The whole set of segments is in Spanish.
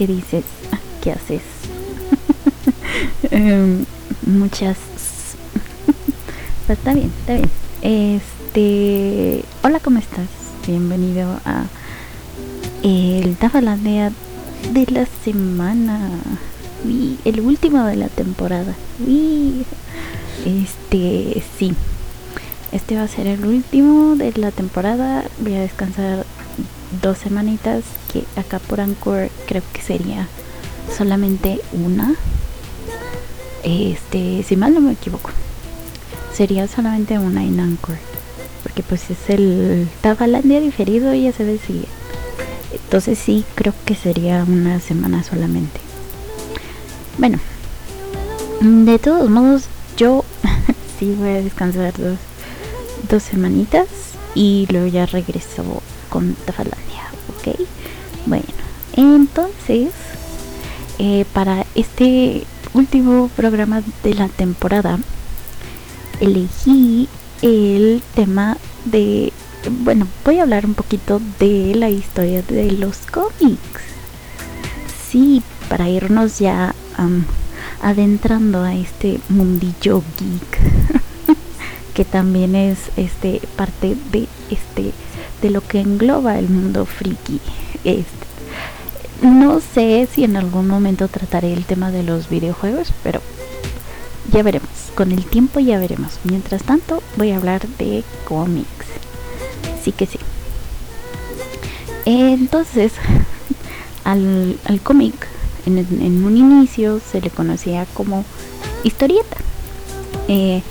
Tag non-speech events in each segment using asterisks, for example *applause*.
¿Qué dices? ¿Qué haces? *laughs* Em, muchas... *laughs* está bien, está bien. Este... Hola, ¿cómo estás? Bienvenido a el Tafalandia de la semana. el último de la temporada. Este, sí. Este va a ser el último de la temporada. Voy a descansar dos semanitas. Que acá por Anchor creo que sería solamente una. Este, si mal no me equivoco. Sería solamente una en Anchor. Porque pues es el Tafalandia diferido y ya se si. Entonces sí creo que sería una semana solamente. Bueno. De todos modos, yo *laughs* sí voy a descansar dos dos semanitas y luego ya regreso con Tafalandia, ¿ok? Bueno, entonces, eh, para este último programa de la temporada, elegí el tema de, bueno, voy a hablar un poquito de la historia de los cómics. Sí, para irnos ya adentrando a este mundillo geek. *laughs* que también es este parte de este de lo que engloba el mundo friki. Este, no sé si en algún momento trataré el tema de los videojuegos, pero ya veremos. Con el tiempo ya veremos. Mientras tanto, voy a hablar de cómics. Sí que sí. Entonces, *laughs* al, al cómic en, en, un inicio se le conocía como historieta. Eh,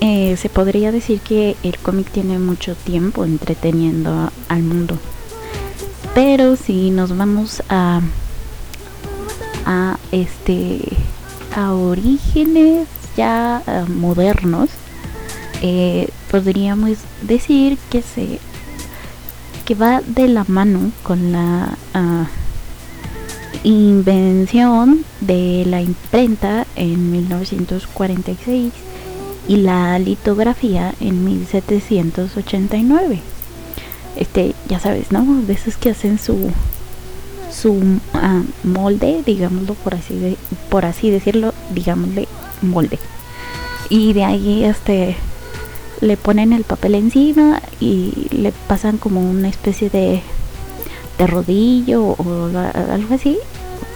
eh, se podría decir que el cómic tiene mucho tiempo entreteniendo al mundo. Pero si nos vamos a a este a orígenes ya eh, modernos, eh, podríamos decir que se que va de la mano con la ah, invención de la imprenta en 1946 y la litografía en 1789. Este, ya sabes, ¿no? De esos que hacen su su ah, molde, digámoslo por así de, por así decirlo, digámosle molde. Y de ahí este le ponen el papel encima y le pasan como una especie de de rodillo o algo así.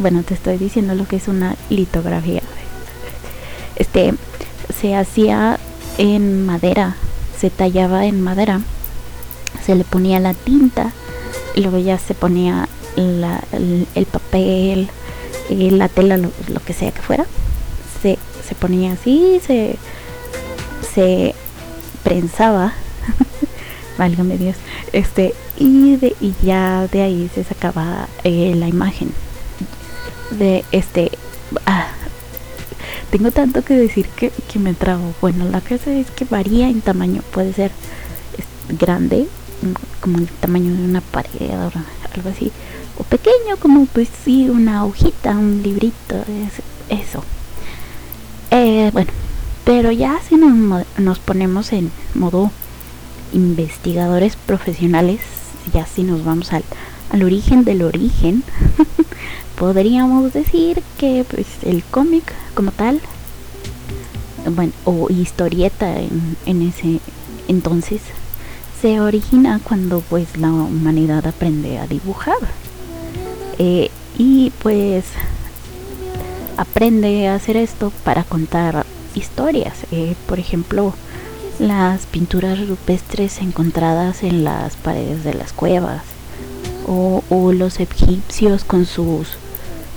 Bueno, te estoy diciendo lo que es una litografía. Este, se hacía en madera, se tallaba en madera, se le ponía la tinta, luego ya se ponía el, papel, eh, la tela, lo, que sea que fuera, se, se ponía así, se, se prensaba, *laughs* válgame Dios, este, y, de, y ya de ahí se sacaba eh, la imagen de este, ah, tengo tanto que decir que, me trago. Bueno, la cosa es que varía en tamaño. Puede ser grande, mm, como el tamaño de una pared o algo así. O pequeño, como pues sí, una hojita, un librito, eso. Eh, bueno, pero ya si nos, nos ponemos en modo investigadores profesionales, ya si nos vamos al, al origen del origen, *laughs* podríamos decir que pues, el cómic como tal, bueno, o historieta en, ese entonces, se origina cuando pues la humanidad aprende a dibujar. Eh, y pues aprende a hacer esto para contar historias. Eh, por ejemplo, las pinturas rupestres encontradas en las paredes de las cuevas. O los egipcios con sus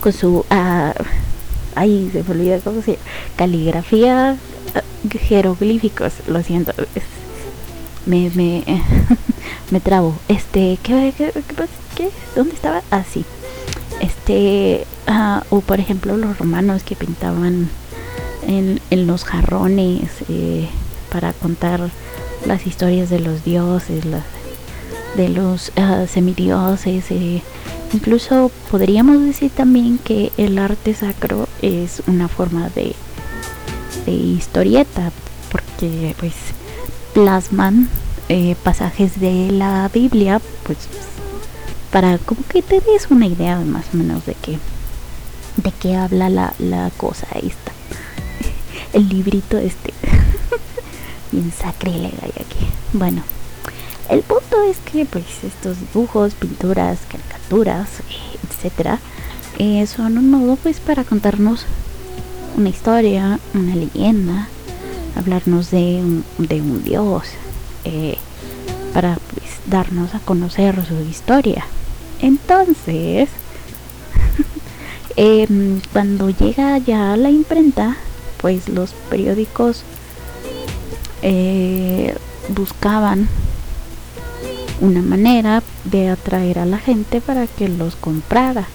con su ah, ay se me olvida cómo se caligrafía ah, jeroglíficos lo siento me me *laughs* me trabo. Este qué qué, qué, dónde estaba ah sí. Este ah, o por ejemplo los romanos que pintaban en, en los jarrones eh, para contar las historias de los dioses de los semidioses eh, Incluso podríamos decir también que el arte sacro es una forma de, historieta, porque pues plasman eh, pasajes de la Biblia, pues para como que te des una idea más o menos de qué de qué habla la, la cosa esta. *laughs* El librito este. *laughs* Bien sacrílega aquí. Bueno, el punto es que pues estos dibujos, pinturas, caricaturas, etcétera, eh, son un modo pues para contarnos una historia, una leyenda, hablarnos de un, de un dios, eh, para pues darnos a conocer su historia. Entonces, *laughs* em, cuando llega ya la imprenta, pues los periódicos eh, buscaban una manera de atraer a la gente para que los comprara.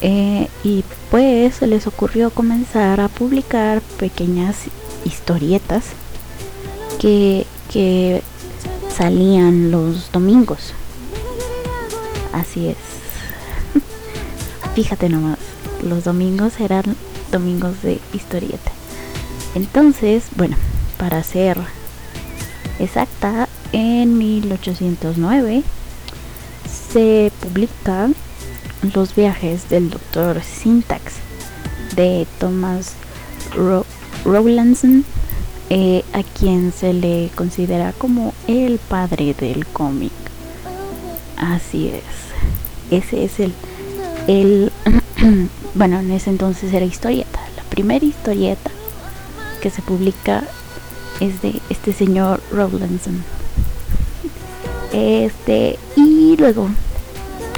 Eh, y pues se les ocurrió comenzar a publicar pequeñas historietas que, que salían los domingos. Así es. *laughs* Fíjate nomás, los domingos eran domingos de historieta. Entonces, bueno, para ser exacta, en 1809 se publican los viajes del doctor Syntax de Thomas Rowlandson, eh, a quien se le considera como el padre del cómic. Así es. Ese es el, el *clears throat* bueno, en ese entonces era historieta. La primera historieta que se publica es de este señor Rowlandson. Este, y luego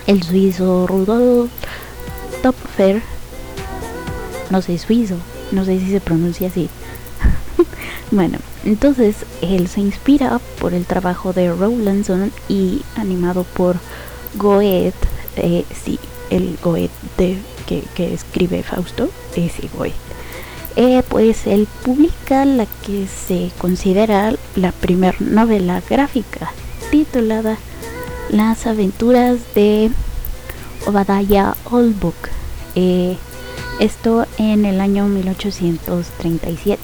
el suizo Rudolf Topfer, no sé, suizo, no sé si se pronuncia así. *laughs* bueno, entonces él se inspira por el trabajo de Rowlandson y animado por Goethe, eh, sí, el Goethe que, escribe Fausto, ese Goethe. Eh, pues él publica la que se considera la primera novela gráfica titulada Las aventuras de Obadiah Oldbook. Eh, esto en el año 1837.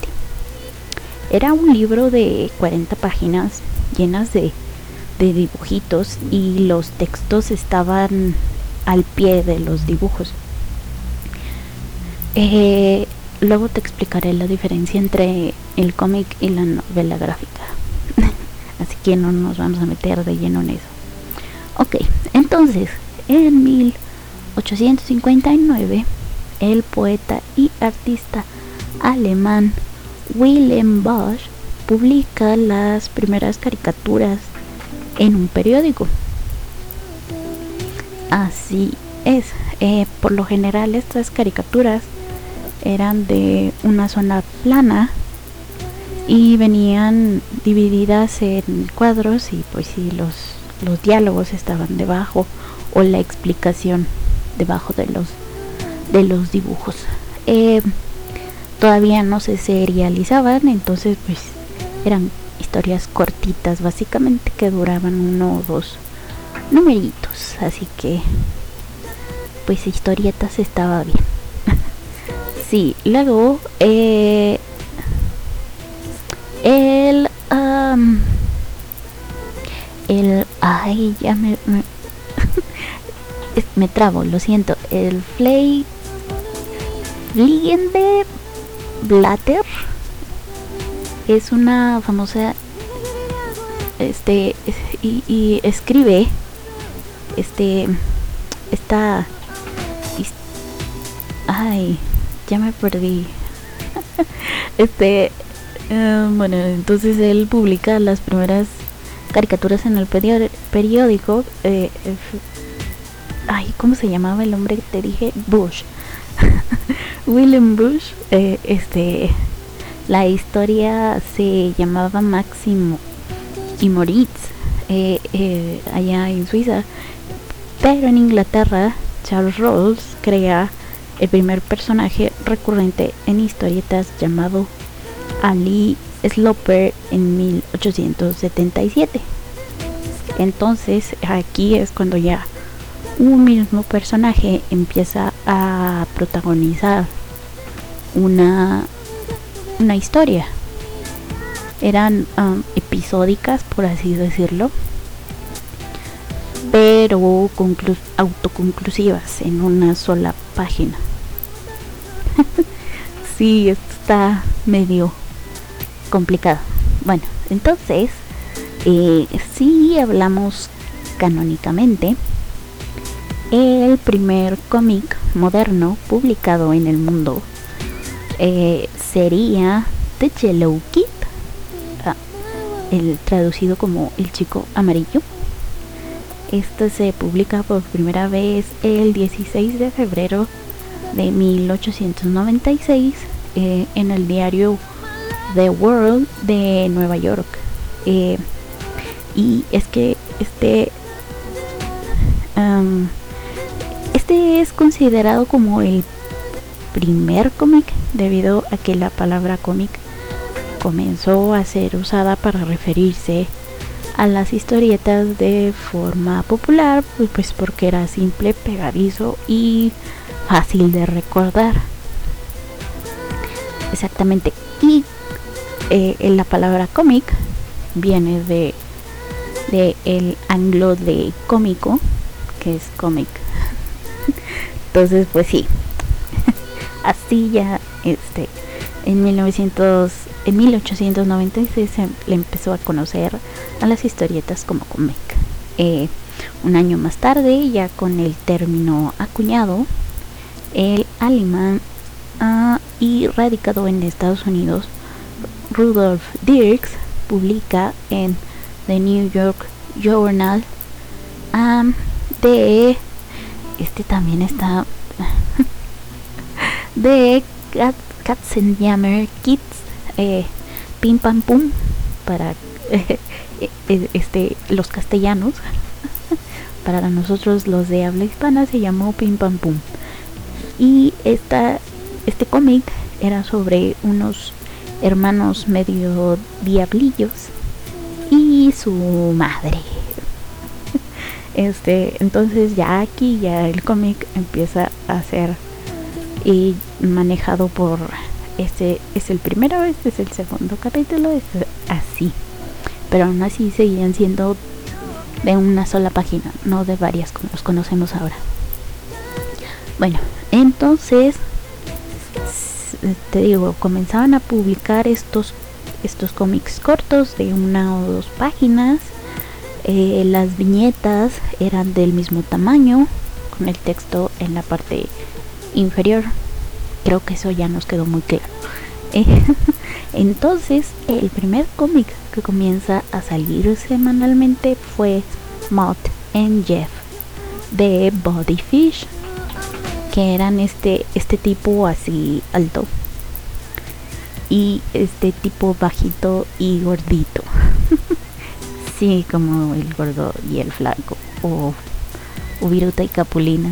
Era un libro de 40 páginas llenas de, dibujitos y los textos estaban al pie de los dibujos. Eh, luego te explicaré la diferencia entre el cómic y la novela gráfica. Así que no nos vamos a meter de lleno en eso. Ok, entonces, en 1859, el poeta y artista alemán Willem Bosch publica las primeras caricaturas en un periódico. Así es, eh, por lo general estas caricaturas eran de una zona plana y venían divididas en cuadros y pues sí los, los diálogos estaban debajo o la explicación debajo de los de los dibujos. Eh, todavía no se serializaban entonces pues eran historias cortitas básicamente que duraban uno o dos numeritos. Así que pues historietas estaba bien. *laughs* Sí luego eh, ay ya me me, *laughs* me trabo lo siento. El flay Fliegende Blatter es una famosa este y, y escribe este esta ay ya me perdí. *laughs* Este eh, bueno, entonces él publica las primeras caricaturas en el periódico. Eh, ay, ¿cómo se llamaba el hombre que te dije? Bush. *laughs* William Bush. Eh, este, la historia se llamaba Máximo y Moritz allá en Suiza. Pero en Inglaterra, Charles Rolls crea el primer personaje recurrente en historietas llamado Ali Sloper en 1877. Entonces aquí es cuando ya un mismo personaje empieza a protagonizar una, una historia. Eran um, episódicas, por así decirlo, pero autoconclusivas en una sola página. *laughs* sí, está medio complicado. Bueno, entonces, eh, si hablamos canónicamente, el primer cómic moderno publicado en el mundo eh, sería The Yellow Kid, ah, el traducido como El Chico Amarillo. Este se publica por primera vez el 16 de febrero de 1896 eh, en el diario The World de Nueva York. Eh, y es que este este es considerado como el primer cómic debido a que la palabra cómic comenzó a ser usada para referirse a las historietas de forma popular, pues, porque era simple, pegadizo y fácil de recordar. Exactamente. Y eh, la palabra cómic viene de, de el anglo de cómico, que es cómic. *laughs* Entonces, pues sí. *laughs* Así ya este en 1900 en 1896 se le empezó a conocer a las historietas como cómic. Eh, un año más tarde, ya con el término acuñado, el alemán ah, y radicado en Estados Unidos, Rudolf Dirks publica en The New York Journal de este también está *laughs* de Katzenjammer Kids eh, Pim Pam Pum para *laughs* eh, este los castellanos *laughs* para nosotros los de habla hispana se llamó Pim Pam Pum. Y esta este cómic era sobre unos hermanos medio diablillos y su madre. *laughs* Este entonces ya aquí ya el cómic empieza a ser y manejado por este es el primero este es el segundo capítulo es así. Pero aún así seguían siendo de una sola página no de varias como los conocemos ahora. Bueno entonces te digo comenzaban a publicar estos estos cómics cortos de una o dos páginas. Eh, las viñetas eran del mismo tamaño con el texto en la parte inferior. Creo que eso ya nos quedó muy claro. *laughs* Entonces el primer cómic que comienza a salir semanalmente fue Mott and Jeff de Bodyfish que eran este este tipo así alto y este tipo bajito y gordito *laughs* Sí, como el gordo y el flaco. O, Viruta y Capulina.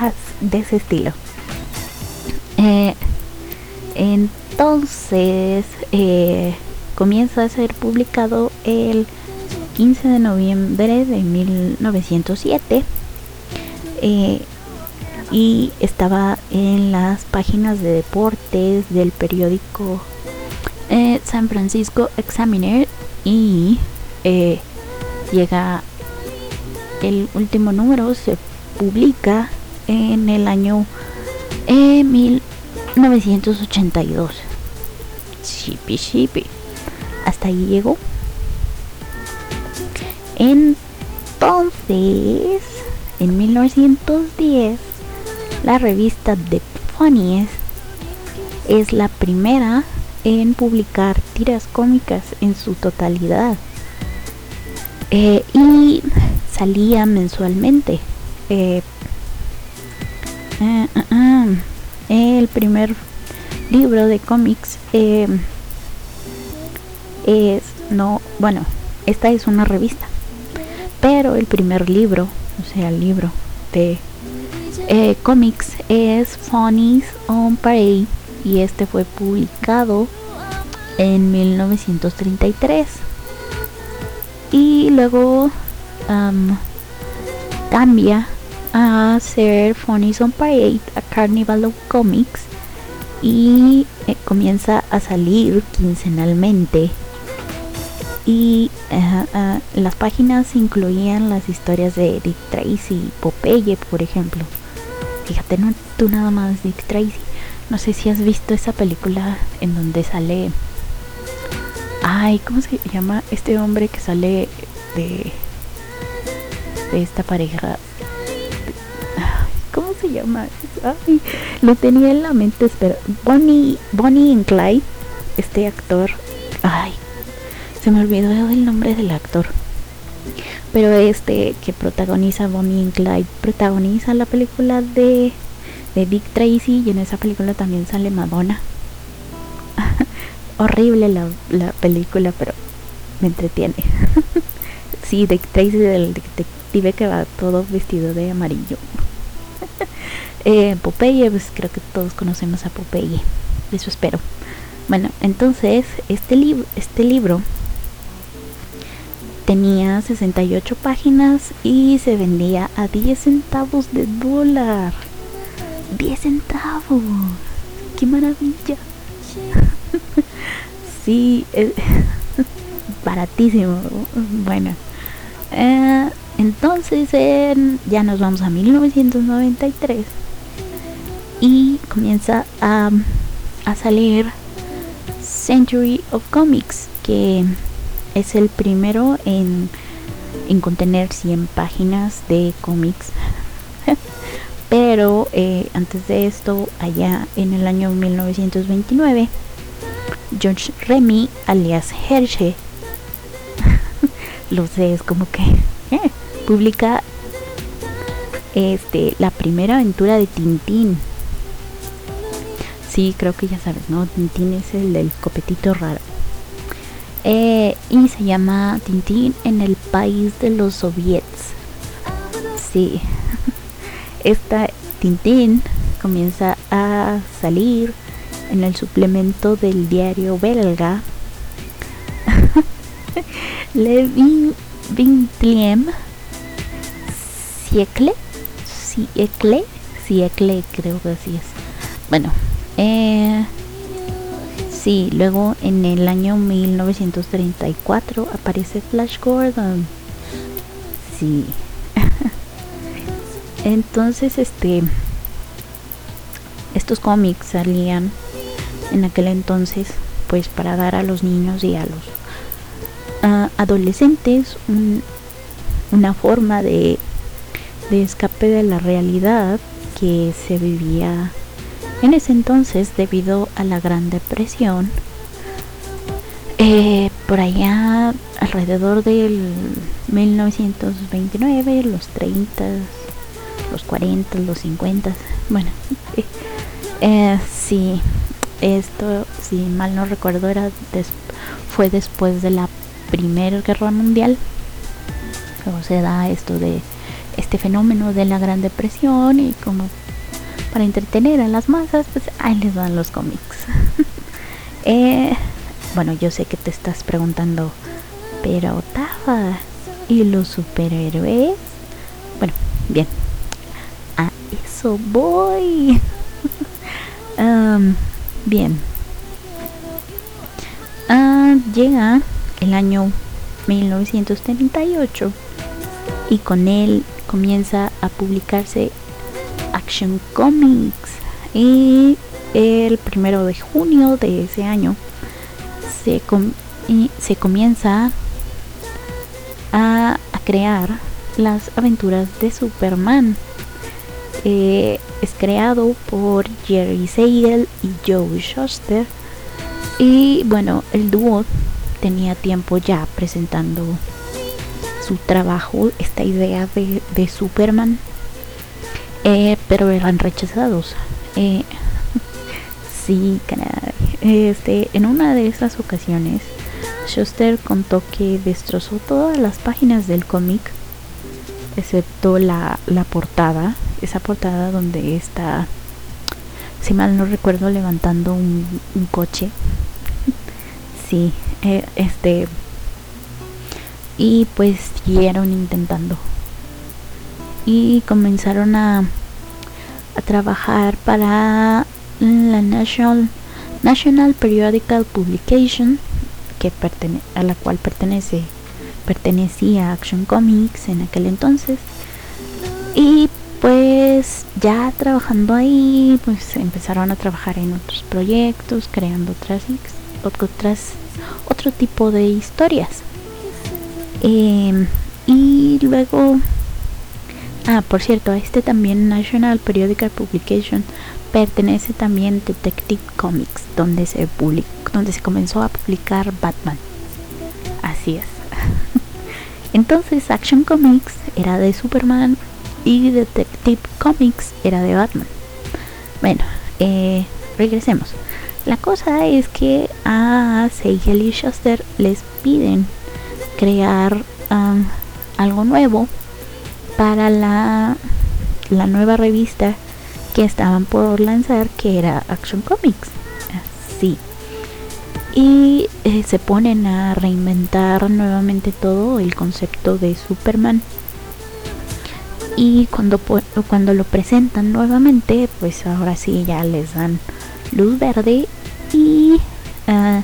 *laughs* de ese estilo. Eh, entonces, eh, comienza a ser publicado el 15 de noviembre de 1907. Eh, y estaba en las páginas de deportes del periódico San Francisco Examiner y eh, llega el último número se publica en el año 1982 shippy shippy hasta ahí llegó. Entonces en 1910 la revista The Funniest es la primera en publicar tiras cómicas en su totalidad. Eh, y salía mensualmente. Eh, eh, el primer libro de cómics es no bueno esta es una revista. Pero el primer libro o sea el libro de cómics es Funnies on Parade y este fue publicado en 1933 y luego cambia a ser Funny on Parade, a Carnival of Comics y eh, comienza a salir quincenalmente y las páginas incluían las historias de Dick Tracy, Popeye, por ejemplo. Fíjate, no tú nada más Dick Tracy. No sé si has visto esa película en donde sale. Ay, ¿cómo se llama este hombre que sale de de esta pareja? ¿Cómo se llama? Ay, lo tenía en la mente, espera. Bonnie, Bonnie and Clyde, este actor. Ay, se me olvidó el nombre del actor. Pero este que protagoniza Bonnie and Clyde, protagoniza la película de, de Dick Tracy y en esa película también sale Madonna. *laughs* Horrible la, la película, pero me entretiene. *laughs* sí, Dick Tracy del detective que va todo vestido de amarillo. *laughs* eh, Popeye, pues creo que todos conocemos a Popeye. Eso espero. Bueno, entonces este, libro este libro tenía 68 páginas y se vendía a 10 centavos de dólar. 10 centavos. ¡Qué maravilla! *laughs* sí, *laughs* baratísimo. Bueno, eh, entonces ya nos vamos a 1993 y comienza a, a salir Century of Comics, que es el primero en, en contener 100 páginas de cómics. *laughs* Pero eh, antes de esto, allá en el año 1929, George Remy, alias Hershey, *laughs* lo sé, es como que *laughs* eh, publica este, la primera aventura de Tintín. Sí, creo que ya sabes, ¿no? Tintín es el del copetito raro. Eh, y se llama Tintín en el país de los soviets. Sí. *laughs* Esta Tintín comienza a salir en el suplemento del diario belga *laughs* Le Vintliem Siecle Siecle Siecle creo que así es bueno eh, sí luego en el año 1934 aparece Flash Gordon. Sí. *laughs* Entonces este estos cómics salían en aquel entonces pues para dar a los niños y a los adolescentes una forma de, de escape de la realidad que se vivía en ese entonces debido a la Gran Depresión. Eh, por allá alrededor del 1929, los 30, los 40, los 50, bueno, *laughs* eh, sí, esto, si mal no recuerdo, era fue después de la Primera Guerra Mundial. Se da esto de este fenómeno de la Gran Depresión y como para entretener a las masas, pues ahí les dan los cómics. *laughs* Eh, bueno, yo sé que te estás preguntando, pero Tafa, ¿y los superhéroes? Bueno, bien, a eso voy. *laughs* bien, uh, llega el año 1938 y con él comienza a publicarse Action Comics. Y el primero de junio de ese año se, se comienza a, crear las aventuras de Superman. Eh, es creado por Jerry Siegel y Joe Shuster. Y bueno el dúo tenía tiempo ya presentando su trabajo, esta idea de, Superman, eh, pero eran rechazados. Eh, sí, Este, en una de esas ocasiones, Schuster contó que destrozó todas las páginas del cómic, excepto la, la portada, esa portada donde está, si mal no recuerdo, levantando un, un coche. sí, eh, este y pues siguieron intentando y comenzaron a, a trabajar para la National, National Periodical Publication que a la cual pertenece pertenecía Action Comics en aquel entonces. Y pues ya trabajando ahí pues empezaron a trabajar en otros proyectos creando otras otras otro tipo de historias. Em, y luego ah por cierto a este también National Periodical Publication pertenece también Detective Comics donde se donde se comenzó a publicar Batman así es *laughs* entonces Action Comics era de Superman y Detective Comics era de Batman. Bueno, eh, regresemos. La cosa es que a Seigel y Shuster les piden crear algo nuevo para la, la nueva revista que estaban por lanzar, que era Action Comics. Sí. Y eh, se ponen a reinventar nuevamente todo el concepto de Superman y cuando, cuando lo presentan nuevamente pues ahora sí ya les dan luz verde y ah,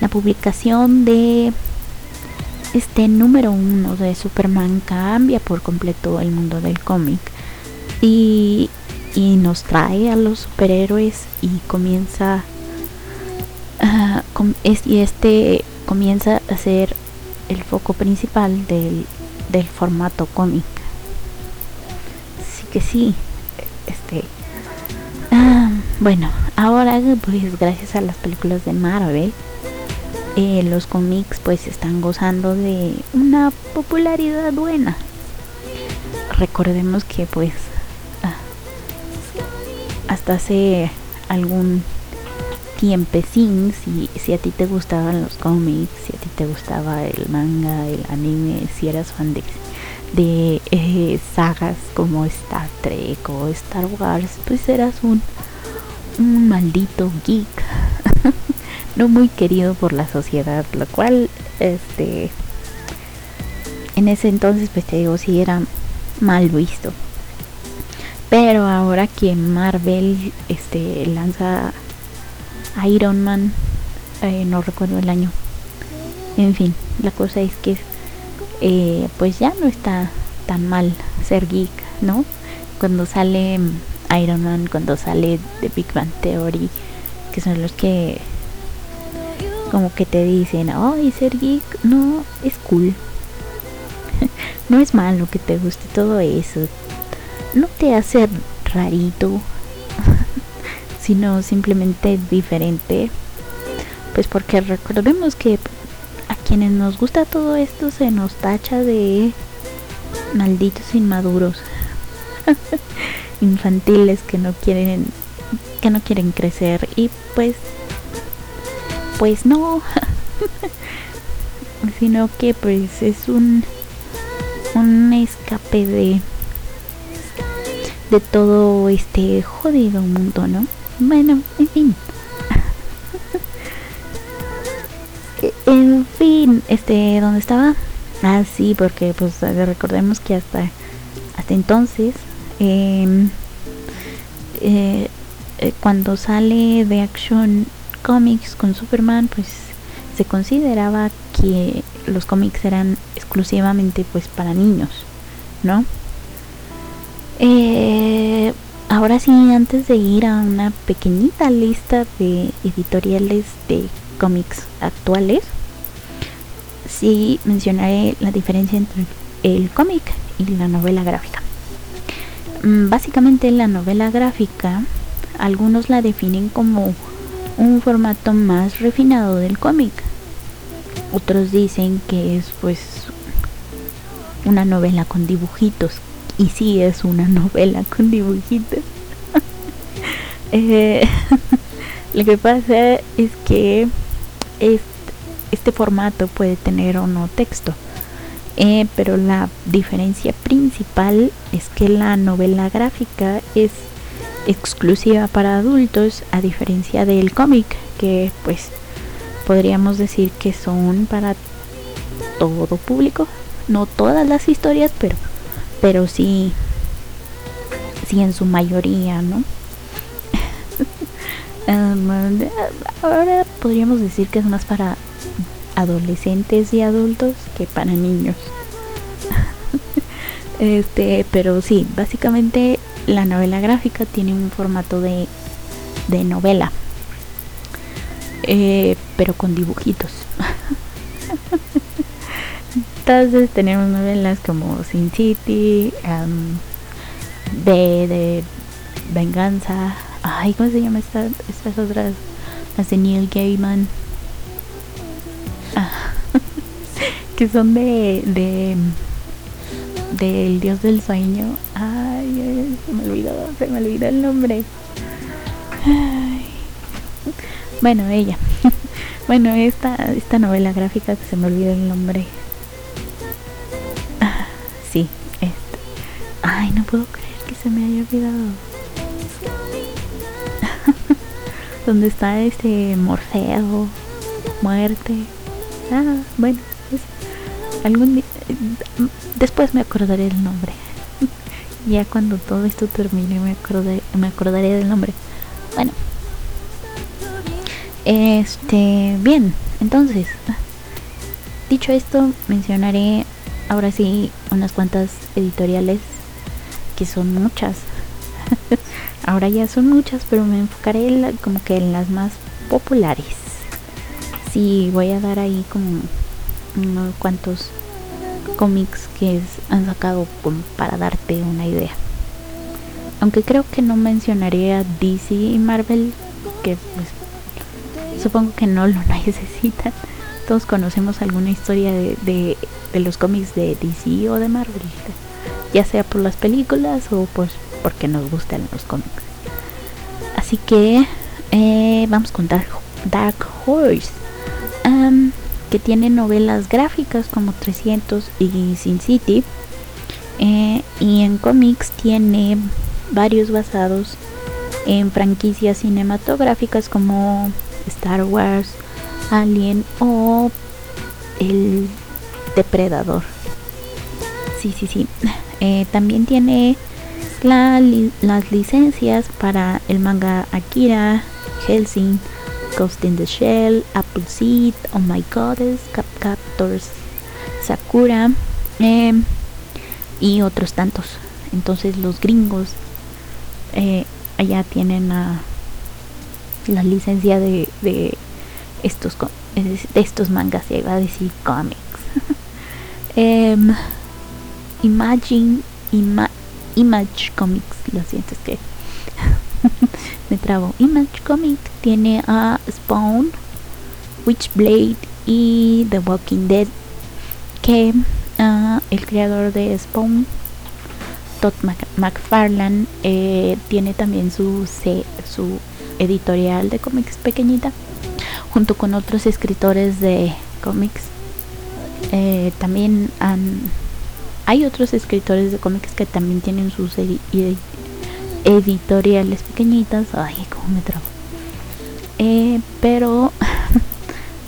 la publicación de este número uno de Superman cambia por completo el mundo del cómic y, y, nos trae a los superhéroes y comienza uh, y este comienza a ser el foco principal del, del formato cómic que sí. Este. Ah, bueno, ahora pues gracias a las películas de Marvel, eh, los cómics pues están gozando de una popularidad buena. Recordemos que pues ah, hasta hace algún tiempecín, si, si a ti te gustaban los cómics, si a ti te gustaba el manga, el anime, si eras fan de de eh, sagas como Star Trek o Star Wars, pues eras un, un maldito geek, *laughs* no muy querido por la sociedad, lo cual, este, en ese entonces, pues te digo, sí era mal visto. Pero ahora que Marvel, este, lanza Iron Man, eh, no recuerdo el año. En fin, la cosa es que eh, pues ya no está tan mal ser geek, ¿no? Cuando sale Iron Man, cuando sale The Big Bang Theory, que son los que como que te dicen, ay, ser geek no es cool. *laughs* no es malo que te guste todo eso. No te hace rarito, *laughs* sino simplemente diferente. Pues porque recordemos que quienes nos gusta todo esto se nos tacha de malditos inmaduros. *laughs* Infantiles que no quieren que no quieren crecer y pues pues no *laughs* sino que pues es un un escape de de todo este jodido mundo, ¿no? Bueno, en fin. *laughs* En fin, este, ¿dónde estaba? Ah, sí, porque pues recordemos que hasta, hasta entonces, em, eh, eh, cuando sale de Action Comics con Superman, pues se consideraba que los cómics eran exclusivamente pues para niños, ¿no? Eh, ahora sí, antes de ir a una pequeñita lista de editoriales de cómics actuales, sí mencionaré la diferencia entre el cómic y la novela gráfica. Mm, básicamente la novela gráfica, algunos la definen como un formato más refinado del cómic. Otros dicen que es pues una novela con dibujitos. Y sí es una *laughs* novela con dibujitos. *laughs* Eh, *laughs* lo que pasa es que este formato puede tener o no texto. Eh, pero la diferencia principal es que la novela gráfica es exclusiva para adultos a diferencia del cómic que pues podríamos decir que son para todo público no todas las historias pero pero sí sí en su mayoría no *laughs* ahora podríamos decir que es más para adolescentes y adultos que para niños. *laughs* este, pero sí, básicamente la novela gráfica tiene un formato de, de novela, eh, pero con dibujitos. *laughs* Entonces tenemos novelas como Sin City, B de Venganza, ay, ¿cómo se llama estas, estas otras? Las de Neil Gaiman. Ah, *laughs* que son de del dios del sueño. Ay, se me olvidó, se me olvidó el nombre. Bueno, ella. *laughs* bueno, esta, esta novela gráfica que se me olvidó el nombre. Ah, sí, este. Ay, no puedo creer que se me haya olvidado. *laughs* donde está este Morfeo, muerte. Ah, bueno, pues, algún día, después me acordaré del nombre. *laughs* ya cuando todo esto termine me acordaré, me acordaré del nombre. Bueno. Este, bien, entonces, dicho esto, mencionaré ahora sí unas cuantas editoriales que son muchas *laughs* Ahora ya son muchas, pero me enfocaré como que en las más populares. Sí, voy a dar ahí como unos cuantos cómics que han sacado para darte una idea. Aunque creo que no mencionaré a DC y Marvel, que pues supongo que no lo *laughs* necesitan. Todos conocemos alguna historia de, de, de los cómics de DC o de Marvel, ya sea por las películas o pues porque nos gustan los cómics. Así que eh, vamos con Dark, Dark Horse, que tiene novelas gráficas como 300 y Sin City. Eh, y en cómics tiene varios basados en franquicias cinematográficas como Star Wars, Alien o El Depredador. Sí, sí, sí. *laughs* Eh, también tiene las licencias para el manga Akira, Helsing, Ghost in the Shell, Apple Seed, Oh My Goddess, Cap Captors, Sakura em, y otros tantos. Entonces los gringos eh, allá tienen la licencia de, de estos de estos mangas, ya iba a decir cómics. *laughs* Em, Imagine, Ima Image Comics, lo siento, es que *laughs* me trabo. Image Comics tiene a Spawn, Witchblade y The Walking Dead, que uh, el creador de Spawn, Todd McFarlane, eh, tiene también su, su editorial de cómics pequeñita, junto con otros escritores de cómics. Eh, también hay otros escritores de cómics que también tienen sus editoriales pequeñitas. Ay, cómo me trabo. Eh, pero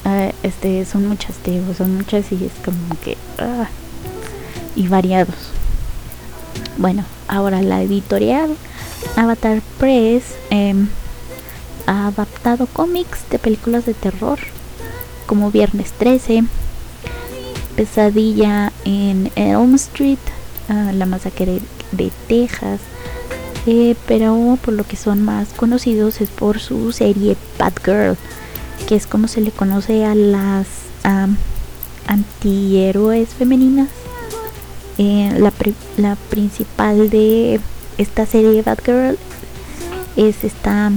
eh, *laughs* este son muchas, tío, son muchas y es como que ah, y variados. Bueno, ahora la editorial Avatar Press em, ha adaptado cómics de películas de terror como Viernes 13, Pesadilla en Elm Street, la masacre de, Texas, eh, pero por lo que son más conocidos es por su serie Bad Girl, que es como se le conoce a las antihéroes femeninas. Eh, la, la principal de esta serie Bad Girl es esta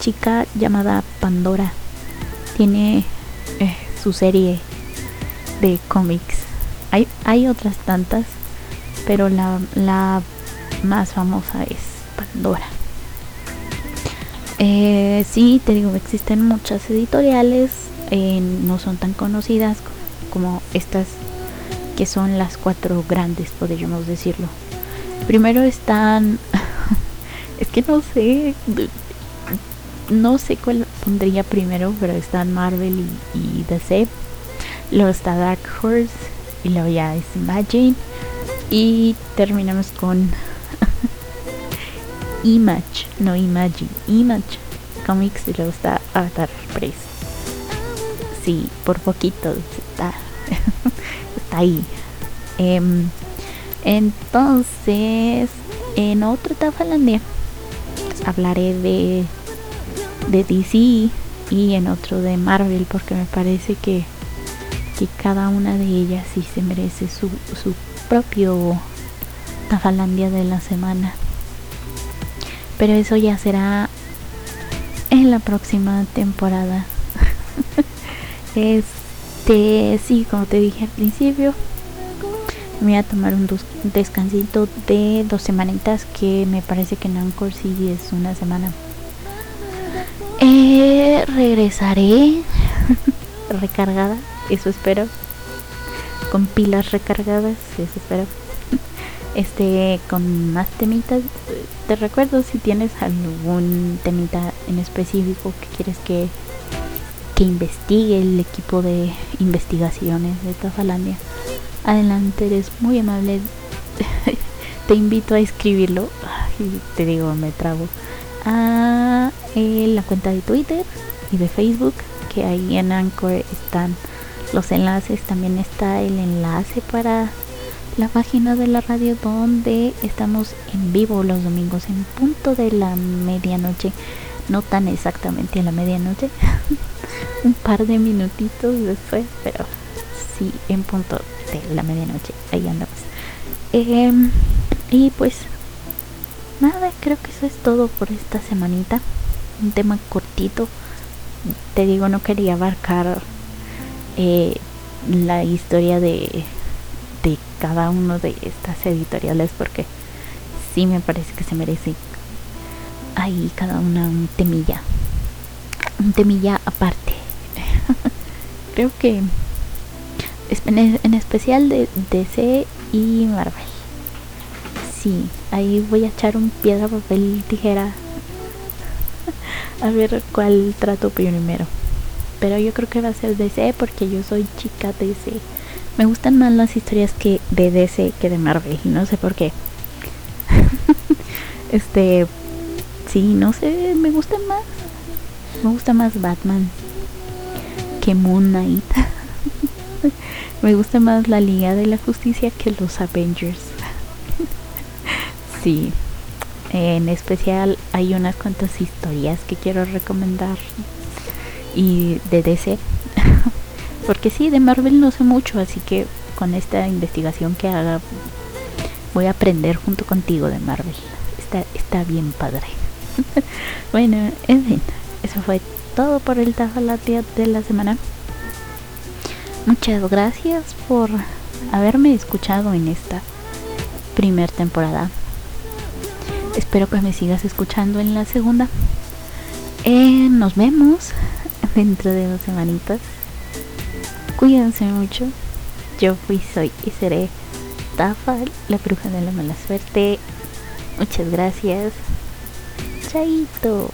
chica llamada Pandora. Tiene eh, su serie de cómics. Hay, hay otras tantas, pero la, la más famosa es Pandora. Eh, sí, te digo, existen muchas editoriales, eh, no son tan conocidas como estas que son las cuatro grandes, podríamos decirlo. Primero están, *laughs* es que no sé, no sé cuál pondría primero, pero están Marvel y, y DC luego está Dark Horse y luego ya es Imagine y terminamos con Image, no Imagine, Image Comics y luego está Avatar Press. sí, por poquito está, *laughs* está ahí. Em, entonces, en otro Tafalandia hablaré de, de DC y en otro de Marvel porque me parece que, que cada una de ellas sí se merece su, su propio Tafalandia de la semana. Pero eso ya será en la próxima temporada. *laughs* este, sí, como te dije al principio, me voy a tomar un descansito de dos semanitas que me parece que en Anchor sí es una semana. Eh, regresaré *laughs* recargada, eso espero. Con pilas recargadas, eso espero. *laughs* Este, con más temitas. Te recuerdo si tienes algún temita en específico que quieres que, que investigue el equipo de investigaciones de Tafalandia Adelante, eres muy amable. *laughs* te invito a escribirlo. Te digo, me trago. A eh, la cuenta de Twitter y de Facebook, que ahí en Anchor están los enlaces. También está el enlace para la página de la radio donde estamos en vivo los domingos en punto de la medianoche. No tan exactamente a la medianoche. *laughs* Un par de minutitos después, pero sí en punto de la medianoche. Ahí andamos. Em, y pues nada, creo que eso es todo por esta semanita. Un tema cortito. Te digo, no quería abarcar eh, la historia de cada uno de estas editoriales porque sí me parece que se merece ahí cada una un temilla. Un temilla aparte. *laughs* creo que en especial de DC y Marvel. Sí, ahí voy a echar un piedra, papel, tijera. *laughs* a ver cuál trato primero. Pero yo creo que va a ser DC porque yo soy chica DC. Me gustan más las historias que de DC que de Marvel. Y no sé por qué. *laughs* este. Sí, no sé, me gustan más. Me gusta más Batman que Moon Knight. *laughs* Me gusta más la Liga de la Justicia que los Avengers. *laughs* sí. En especial hay unas cuantas historias que quiero recomendar. Y de DC. Porque sí, de Marvel no sé mucho, así que con esta investigación que haga voy a aprender junto contigo de Marvel. Está, bien padre. *laughs* bueno, en fin, eso fue todo por el Tafalatia de la semana. Muchas gracias por haberme escuchado en esta primer temporada. Espero que me sigas escuchando en la segunda. Eh, nos vemos dentro de dos semanitas. Cuídense mucho. Yo fui, soy y seré Tafa, la bruja de la mala suerte. Muchas gracias. Chaito.